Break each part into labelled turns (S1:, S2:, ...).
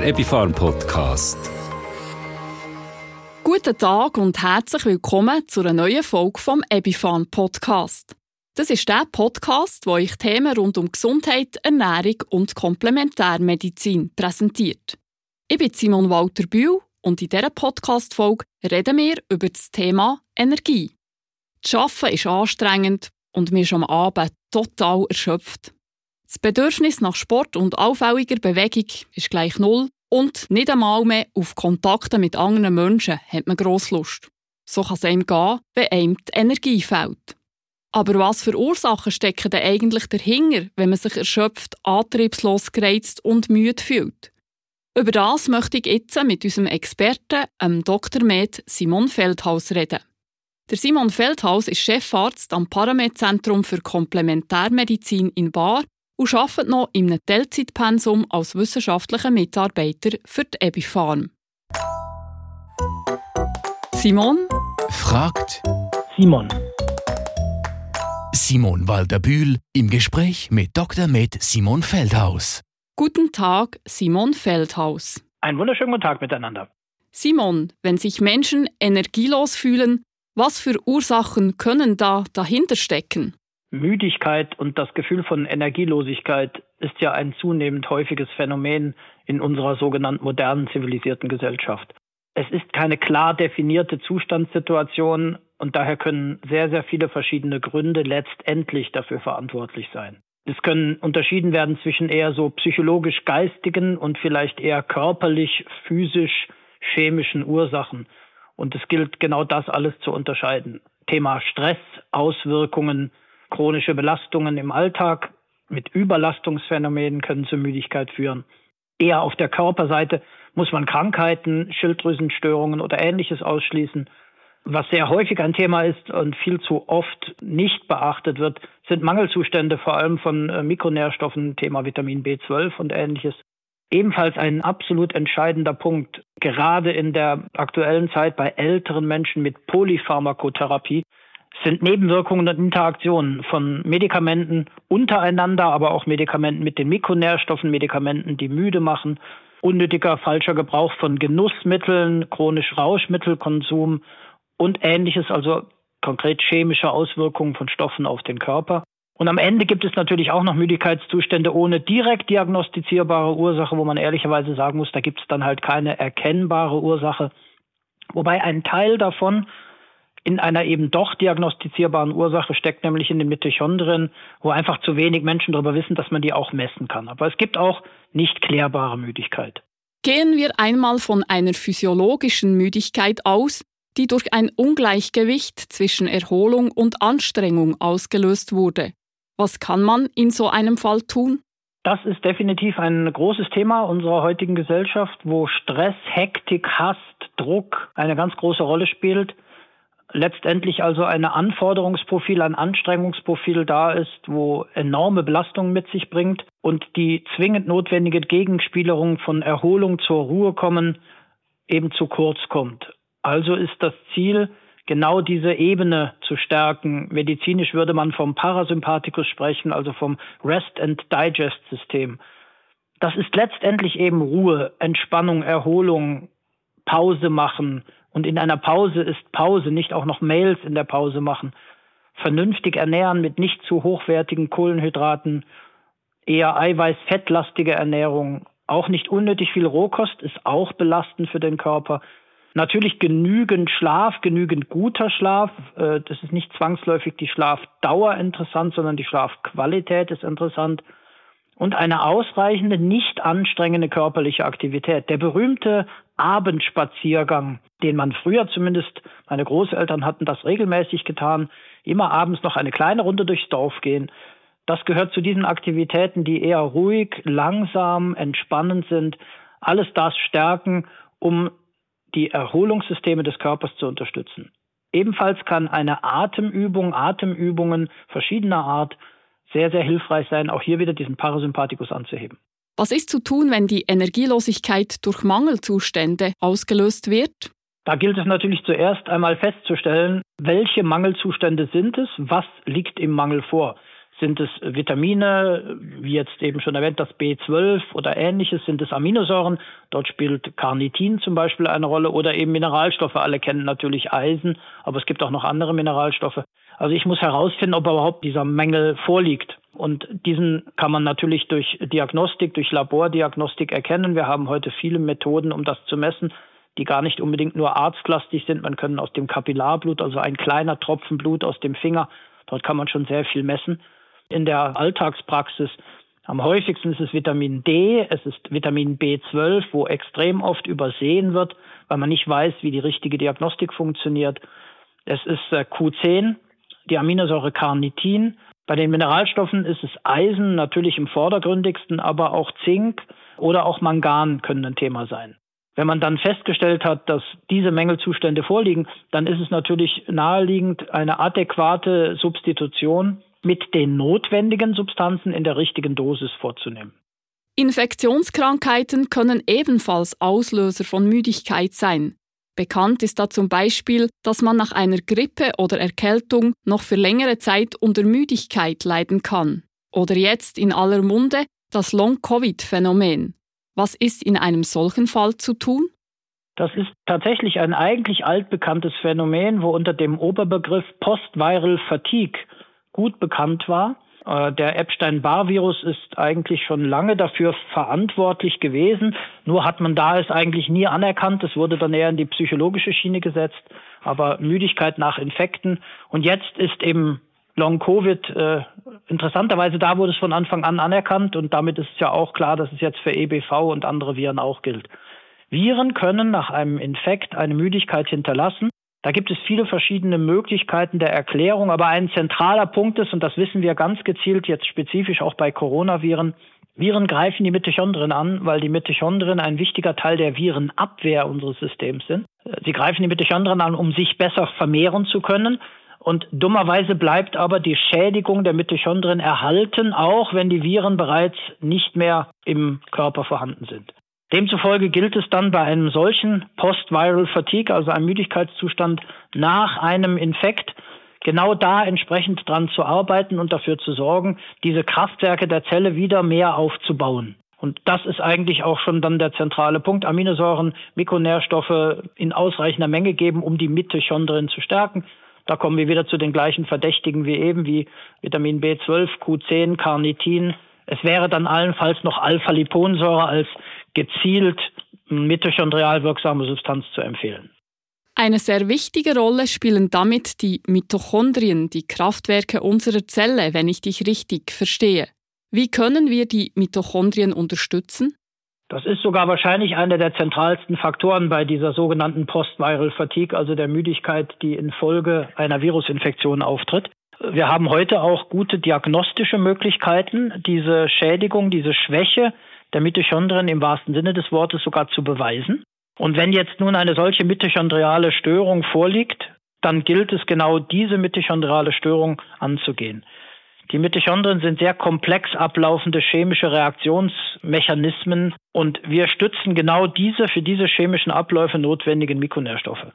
S1: der Epifarm Podcast.
S2: Guten Tag und herzlich willkommen zu einer neuen Folge vom Epifarm Podcast. Das ist der Podcast, wo ich Themen rund um Gesundheit, Ernährung und Komplementärmedizin präsentiert. Ich bin Simon Walter Bühl und in dieser Podcast-Folge reden wir über das Thema Energie. Das Arbeiten ist anstrengend und wir sind am Abend total erschöpft. Das Bedürfnis nach Sport und auffälliger Bewegung ist gleich null und nicht einmal mehr auf Kontakte mit anderen Menschen hat man grosse Lust. So kann es einem gehen, wenn einem die Energie fehlt. Aber was für Ursachen stecken denn eigentlich dahinter, wenn man sich erschöpft, antriebslos gereizt und müde fühlt? Über das möchte ich jetzt mit unserem Experten, dem Dr. Med Simon Feldhaus, reden. Der Simon Feldhaus ist Chefarzt am Paramed-Zentrum für Komplementärmedizin in Bar und arbeitet noch in einem Teilzeitpensum als wissenschaftlicher Mitarbeiter für die Ebifarm. Simon
S3: fragt
S4: Simon.
S3: Simon Walter-Bühl im Gespräch mit Dr. Med Simon Feldhaus.
S2: Guten Tag, Simon Feldhaus.
S4: Einen wunderschönen guten Tag miteinander.
S2: Simon, wenn sich Menschen energielos fühlen, was für Ursachen können da dahinter stecken?
S4: Müdigkeit und das Gefühl von Energielosigkeit ist ja ein zunehmend häufiges Phänomen in unserer sogenannten modernen zivilisierten Gesellschaft. Es ist keine klar definierte Zustandssituation und daher können sehr, sehr viele verschiedene Gründe letztendlich dafür verantwortlich sein. Es können unterschieden werden zwischen eher so psychologisch geistigen und vielleicht eher körperlich, physisch, chemischen Ursachen. Und es gilt genau das alles zu unterscheiden. Thema Stress, Auswirkungen, Chronische Belastungen im Alltag mit Überlastungsphänomenen können zur Müdigkeit führen. Eher auf der Körperseite muss man Krankheiten, Schilddrüsenstörungen oder ähnliches ausschließen. Was sehr häufig ein Thema ist und viel zu oft nicht beachtet wird, sind Mangelzustände, vor allem von äh, Mikronährstoffen, Thema Vitamin B12 und ähnliches. Ebenfalls ein absolut entscheidender Punkt, gerade in der aktuellen Zeit bei älteren Menschen mit Polypharmakotherapie, sind Nebenwirkungen und Interaktionen von Medikamenten untereinander, aber auch Medikamenten mit den Mikronährstoffen, Medikamenten, die müde machen, unnötiger falscher Gebrauch von Genussmitteln, chronisch Rauschmittelkonsum und ähnliches, also konkret chemische Auswirkungen von Stoffen auf den Körper. Und am Ende gibt es natürlich auch noch Müdigkeitszustände ohne direkt diagnostizierbare Ursache, wo man ehrlicherweise sagen muss, da gibt es dann halt keine erkennbare Ursache. Wobei ein Teil davon in einer eben doch diagnostizierbaren Ursache steckt, nämlich in den Mitochondrien, wo einfach zu wenig Menschen darüber wissen, dass man die auch messen kann. Aber es gibt auch nicht klärbare Müdigkeit.
S2: Gehen wir einmal von einer physiologischen Müdigkeit aus, die durch ein Ungleichgewicht zwischen Erholung und Anstrengung ausgelöst wurde. Was kann man in so einem Fall tun?
S4: Das ist definitiv ein großes Thema unserer heutigen Gesellschaft, wo Stress, Hektik, Hass, Druck eine ganz große Rolle spielt letztendlich also ein Anforderungsprofil, ein Anstrengungsprofil da ist, wo enorme Belastungen mit sich bringt und die zwingend notwendige Gegenspielerung von Erholung zur Ruhe kommen eben zu kurz kommt. Also ist das Ziel, genau diese Ebene zu stärken. Medizinisch würde man vom Parasympathikus sprechen, also vom Rest and Digest System. Das ist letztendlich eben Ruhe, Entspannung, Erholung, Pause machen, und in einer Pause ist Pause, nicht auch noch Mails in der Pause machen. Vernünftig ernähren mit nicht zu hochwertigen Kohlenhydraten, eher eiweiß-fettlastige Ernährung. Auch nicht unnötig viel Rohkost ist auch belastend für den Körper. Natürlich genügend Schlaf, genügend guter Schlaf. Äh, das ist nicht zwangsläufig die Schlafdauer interessant, sondern die Schlafqualität ist interessant und eine ausreichende, nicht anstrengende körperliche Aktivität. Der berühmte Abendspaziergang, den man früher zumindest, meine Großeltern hatten das regelmäßig getan, immer abends noch eine kleine Runde durchs Dorf gehen. Das gehört zu diesen Aktivitäten, die eher ruhig, langsam, entspannend sind. Alles das stärken, um die Erholungssysteme des Körpers zu unterstützen. Ebenfalls kann eine Atemübung, Atemübungen verschiedener Art sehr, sehr hilfreich sein, auch hier wieder diesen Parasympathikus anzuheben.
S2: Was ist zu tun, wenn die Energielosigkeit durch Mangelzustände ausgelöst wird?
S4: Da gilt es natürlich zuerst einmal festzustellen, welche Mangelzustände sind es, was liegt im Mangel vor. Sind es Vitamine, wie jetzt eben schon erwähnt, das B12 oder ähnliches? Sind es Aminosäuren? Dort spielt Carnitin zum Beispiel eine Rolle oder eben Mineralstoffe. Alle kennen natürlich Eisen, aber es gibt auch noch andere Mineralstoffe. Also ich muss herausfinden, ob überhaupt dieser Mängel vorliegt. Und diesen kann man natürlich durch Diagnostik, durch Labordiagnostik erkennen. Wir haben heute viele Methoden, um das zu messen, die gar nicht unbedingt nur arztlastig sind. Man kann aus dem Kapillarblut, also ein kleiner Tropfen Blut aus dem Finger, dort kann man schon sehr viel messen in der Alltagspraxis. Am häufigsten ist es Vitamin D, es ist Vitamin B12, wo extrem oft übersehen wird, weil man nicht weiß, wie die richtige Diagnostik funktioniert. Es ist äh, Q10, die Aminosäure Carnitin. Bei den Mineralstoffen ist es Eisen natürlich im vordergründigsten, aber auch Zink oder auch Mangan können ein Thema sein. Wenn man dann festgestellt hat, dass diese Mängelzustände vorliegen, dann ist es natürlich naheliegend, eine adäquate Substitution mit den notwendigen Substanzen in der richtigen Dosis vorzunehmen.
S2: Infektionskrankheiten können ebenfalls Auslöser von Müdigkeit sein. Bekannt ist da zum Beispiel, dass man nach einer Grippe oder Erkältung noch für längere Zeit unter Müdigkeit leiden kann. Oder jetzt in aller Munde das Long-Covid-Phänomen. Was ist in einem solchen Fall zu tun?
S4: Das ist tatsächlich ein eigentlich altbekanntes Phänomen, wo unter dem Oberbegriff Post-Viral Fatigue gut bekannt war. Äh, der Epstein-Barr-Virus ist eigentlich schon lange dafür verantwortlich gewesen. Nur hat man da es eigentlich nie anerkannt. Es wurde dann eher in die psychologische Schiene gesetzt. Aber Müdigkeit nach Infekten. Und jetzt ist eben Long-Covid äh, interessanterweise da wurde es von Anfang an anerkannt. Und damit ist es ja auch klar, dass es jetzt für EBV und andere Viren auch gilt. Viren können nach einem Infekt eine Müdigkeit hinterlassen. Da gibt es viele verschiedene Möglichkeiten der Erklärung, aber ein zentraler Punkt ist, und das wissen wir ganz gezielt jetzt spezifisch auch bei Coronaviren, Viren greifen die Mitochondrien an, weil die Mitochondrien ein wichtiger Teil der Virenabwehr unseres Systems sind. Sie greifen die Mitochondrien an, um sich besser vermehren zu können. Und dummerweise bleibt aber die Schädigung der Mitochondrien erhalten, auch wenn die Viren bereits nicht mehr im Körper vorhanden sind. Demzufolge gilt es dann bei einem solchen Post-Viral Fatigue, also einem Müdigkeitszustand nach einem Infekt, genau da entsprechend dran zu arbeiten und dafür zu sorgen, diese Kraftwerke der Zelle wieder mehr aufzubauen. Und das ist eigentlich auch schon dann der zentrale Punkt. Aminosäuren, Mikronährstoffe in ausreichender Menge geben, um die Mitochondrien zu stärken. Da kommen wir wieder zu den gleichen Verdächtigen wie eben, wie Vitamin B12, Q10, Carnitin. Es wäre dann allenfalls noch Alpha-Liponsäure als gezielt mitochondrial wirksame Substanz zu empfehlen.
S2: Eine sehr wichtige Rolle spielen damit die Mitochondrien, die Kraftwerke unserer Zelle, wenn ich dich richtig verstehe. Wie können wir die Mitochondrien unterstützen?
S4: Das ist sogar wahrscheinlich einer der zentralsten Faktoren bei dieser sogenannten Post-Viral Fatigue, also der Müdigkeit, die infolge einer Virusinfektion auftritt. Wir haben heute auch gute diagnostische Möglichkeiten, diese Schädigung, diese Schwäche der Mitochondrien im wahrsten Sinne des Wortes sogar zu beweisen. Und wenn jetzt nun eine solche mitochondriale Störung vorliegt, dann gilt es genau diese mitochondriale Störung anzugehen. Die Mitochondrien sind sehr komplex ablaufende chemische Reaktionsmechanismen und wir stützen genau diese für diese chemischen Abläufe notwendigen Mikronährstoffe.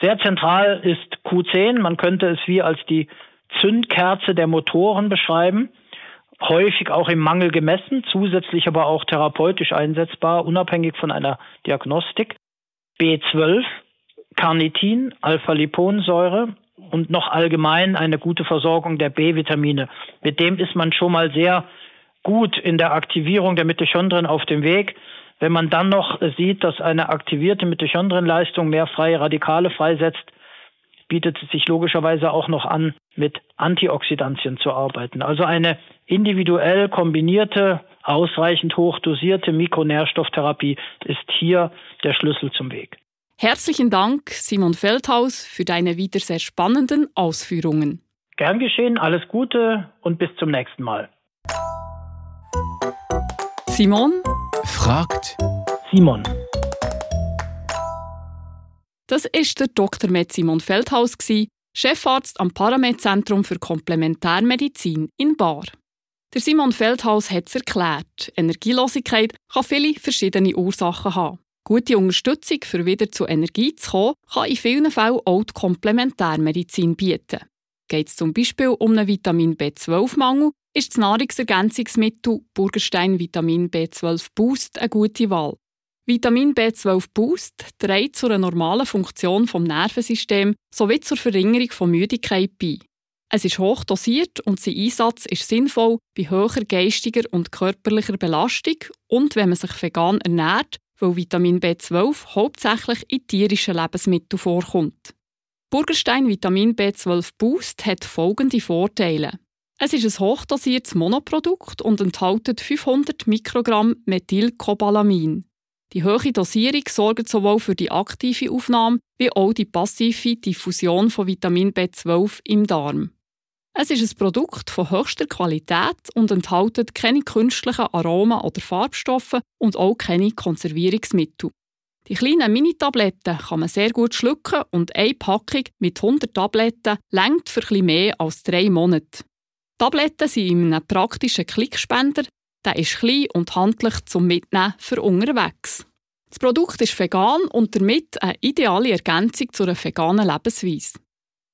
S4: Sehr zentral ist Q10, man könnte es wie als die Zündkerze der Motoren beschreiben häufig auch im Mangel gemessen, zusätzlich aber auch therapeutisch einsetzbar, unabhängig von einer Diagnostik. B12, Carnitin, Alpha-Liponsäure und noch allgemein eine gute Versorgung der B-Vitamine. Mit dem ist man schon mal sehr gut in der Aktivierung der Mitochondrien auf dem Weg. Wenn man dann noch sieht, dass eine aktivierte Mitochondrienleistung mehr freie Radikale freisetzt, bietet es sich logischerweise auch noch an, mit Antioxidantien zu arbeiten. Also eine individuell kombinierte, ausreichend hoch dosierte Mikronährstofftherapie ist hier der Schlüssel zum Weg.
S2: Herzlichen Dank, Simon Feldhaus, für deine wieder sehr spannenden Ausführungen.
S4: Gern geschehen, alles Gute und bis zum nächsten Mal.
S2: Simon
S3: fragt
S4: Simon.
S2: Das ist der Dr. Med Simon Feldhaus, Chefarzt am Paramed-Zentrum für Komplementärmedizin in Bar. Der Simon Feldhaus hat es erklärt. Energielosigkeit kann viele verschiedene Ursachen haben. Gute Unterstützung, für wieder zu Energie zu kommen, kann in vielen Fällen auch die Komplementärmedizin bieten. Geht es zum Beispiel um einen Vitamin B12-Mangel, ist das Nahrungsergänzungsmittel Burgerstein Vitamin B12 Boost eine gute Wahl. Vitamin B12 Boost trägt zu einer normalen Funktion vom Nervensystem sowie zur Verringerung von Müdigkeit bei. Es ist hoch dosiert und sein Einsatz ist sinnvoll bei höherer geistiger und körperlicher Belastung und wenn man sich vegan ernährt, weil Vitamin B12 hauptsächlich in tierischen Lebensmitteln vorkommt. Burgerstein Vitamin B12 Boost hat folgende Vorteile. Es ist ein hochdosiertes Monoprodukt und enthält 500 Mikrogramm Methylcobalamin. Die hohe Dosierung sorgt sowohl für die aktive Aufnahme wie auch die passive Diffusion von Vitamin B12 im Darm. Es ist ein Produkt von höchster Qualität und enthält keine künstlichen Aromen oder Farbstoffe und auch keine Konservierungsmittel. Die kleinen Mini-Tabletten kann man sehr gut schlucken und eine Packung mit 100 Tabletten längt für etwas mehr als drei Monate. Tabletten sind in einem praktischen Klickspender, der ist klein und handlich zum Mitnehmen für unterwegs. Das Produkt ist vegan und damit eine ideale Ergänzung zu einer veganen Lebensweise.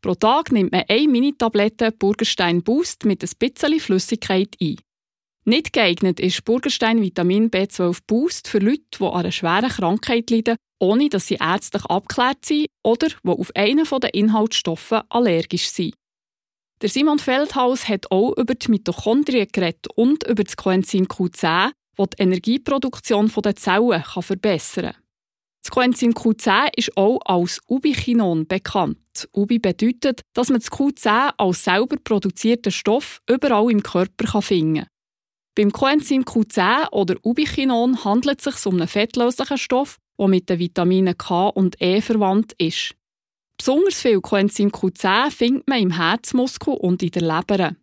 S2: Pro Tag nimmt man eine Mini-Tablette Burgerstein Boost mit ein bisschen Flüssigkeit ein. Nicht geeignet ist Burgerstein Vitamin B12 Boost für Leute, die an einer schweren Krankheit leiden, ohne dass sie ärztlich abgeklärt sind oder die auf einen der Inhaltsstoffe allergisch sind. Der Simon Feldhaus hat auch über die Mitochondrien geredet und über das Coenzym Q10, das die Energieproduktion der Zellen verbessern kann. Das Coenzym Q10 ist auch als Ubiquinon bekannt. Ubi bedeutet, dass man das Q10 als selber produzierten Stoff überall im Körper finden kann. Beim Coenzym Q10 oder Ubiquinon handelt es sich um einen fettlöslichen Stoff, der mit den Vitaminen K und E verwandt ist. Besonders viel Coenzym Q10 findet man im Herzmuskel und in der Leber.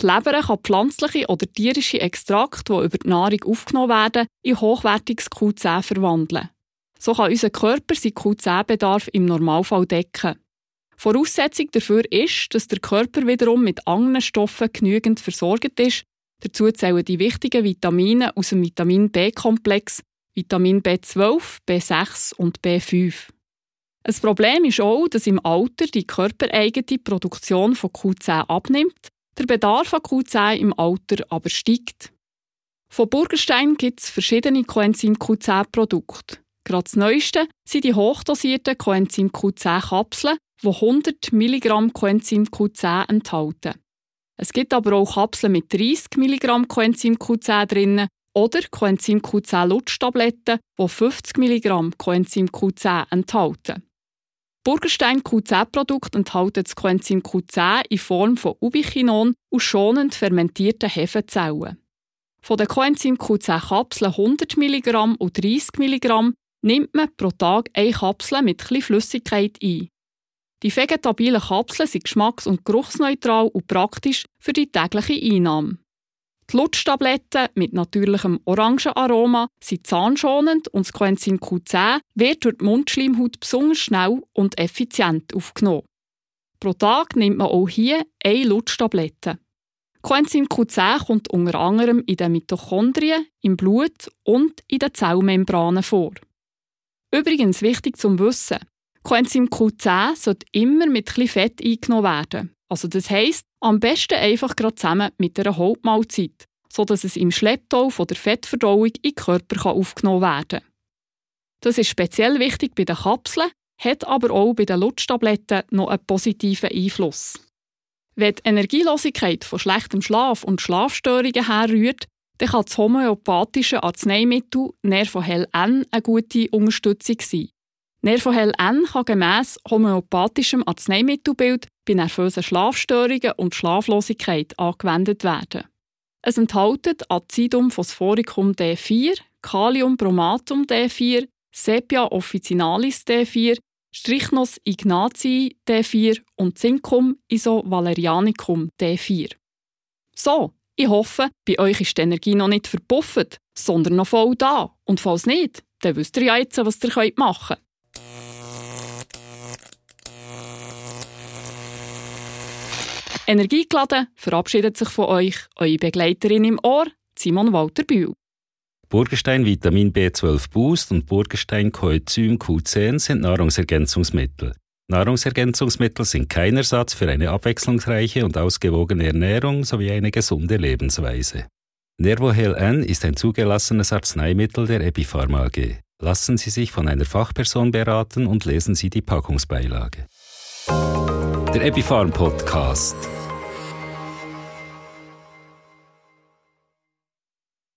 S2: Die Leber kann pflanzliche oder tierische Extrakte, die über die Nahrung aufgenommen werden, in hochwertiges Q10 verwandeln. So kann unser Körper seinen Q10-Bedarf im Normalfall decken. Voraussetzung dafür ist, dass der Körper wiederum mit anderen Stoffen genügend versorgt ist. Dazu zählen die wichtigen Vitamine aus dem Vitamin B-Komplex, Vitamin B12, B6 und B5. Ein Problem ist auch, dass im Alter die körpereigene Produktion von Q10 abnimmt, der Bedarf an Q10 im Alter aber steigt. Von Burgerstein gibt es verschiedene Coenzym Q10-Produkte. Gerade das neueste sind die hochdosierten Coenzym Q10-Kapseln, die 100 mg Coenzym Q10 enthalten. Es gibt aber auch Kapseln mit 30 mg Coenzym Q10 drin oder Coenzym Q10 Lutschtabletten, die 50 mg Coenzym Q10 enthalten. Burgerstein Q10-Produkte enthalten das Coenzym Q10 in Form von Ubiquinon aus schonend fermentierten Hefezellen. Von den Coenzym Q10-Kapseln 100 mg und 30 mg nimmt man pro Tag eine Kapsel mit etwas Flüssigkeit ein. Die vegetabilen Kapseln sind geschmacks- und geruchsneutral und praktisch für die tägliche Einnahme. Die Lutschtabletten mit natürlichem Orangenaroma sind zahnschonend und das Coenzym Q10 wird durch die Mundschleimhaut besonders schnell und effizient aufgenommen. Pro Tag nimmt man auch hier eine Lutschtablette. Coenzym Q10 kommt unter anderem in den Mitochondrien, im Blut und in den Zellmembranen vor. Übrigens wichtig zum Wissen, Coenzym Q10 sollte immer mit etwas Fett eingenommen werden. Also das heisst, am besten einfach gerade zusammen mit einer Hauptmahlzeit, sodass es im Schlepptau von der Fettverdauung in den Körper aufgenommen werden kann. Das ist speziell wichtig bei den Kapseln, hat aber auch bei den Lutschtabletten noch einen positiven Einfluss. Wenn die Energielosigkeit von schlechtem Schlaf und Schlafstörungen herrührt, dann kann das homöopathische Arzneimittel Nervohel N eine gute Unterstützung sein. Nervohel N kann gemäss homöopathischem Arzneimittelbild bei nervösen Schlafstörungen und Schlaflosigkeit angewendet werden. Es enthält Acidum phosphoricum D4, Kaliumbromatum D4, Sepia officinalis D4, Strichnos ignatii D4 und Zincum isovalerianicum D4. So, ich hoffe, bei euch ist die Energie noch nicht verpufft, sondern noch voll da. Und falls nicht, dann wisst ihr ja jetzt, was ihr machen könnt. Energiegeladen verabschiedet sich von euch eure Begleiterin im Ohr, Simon Walter Bühl.
S1: Burgenstein Vitamin B12 Boost und Burgenstein Coenzym Q10 sind Nahrungsergänzungsmittel. Nahrungsergänzungsmittel sind kein Ersatz für eine abwechslungsreiche und ausgewogene Ernährung sowie eine gesunde Lebensweise. Nervohel N ist ein zugelassenes Arzneimittel der Epipharma AG. Lassen Sie sich von einer Fachperson beraten und lesen Sie die Packungsbeilage. Der Epipharm Podcast.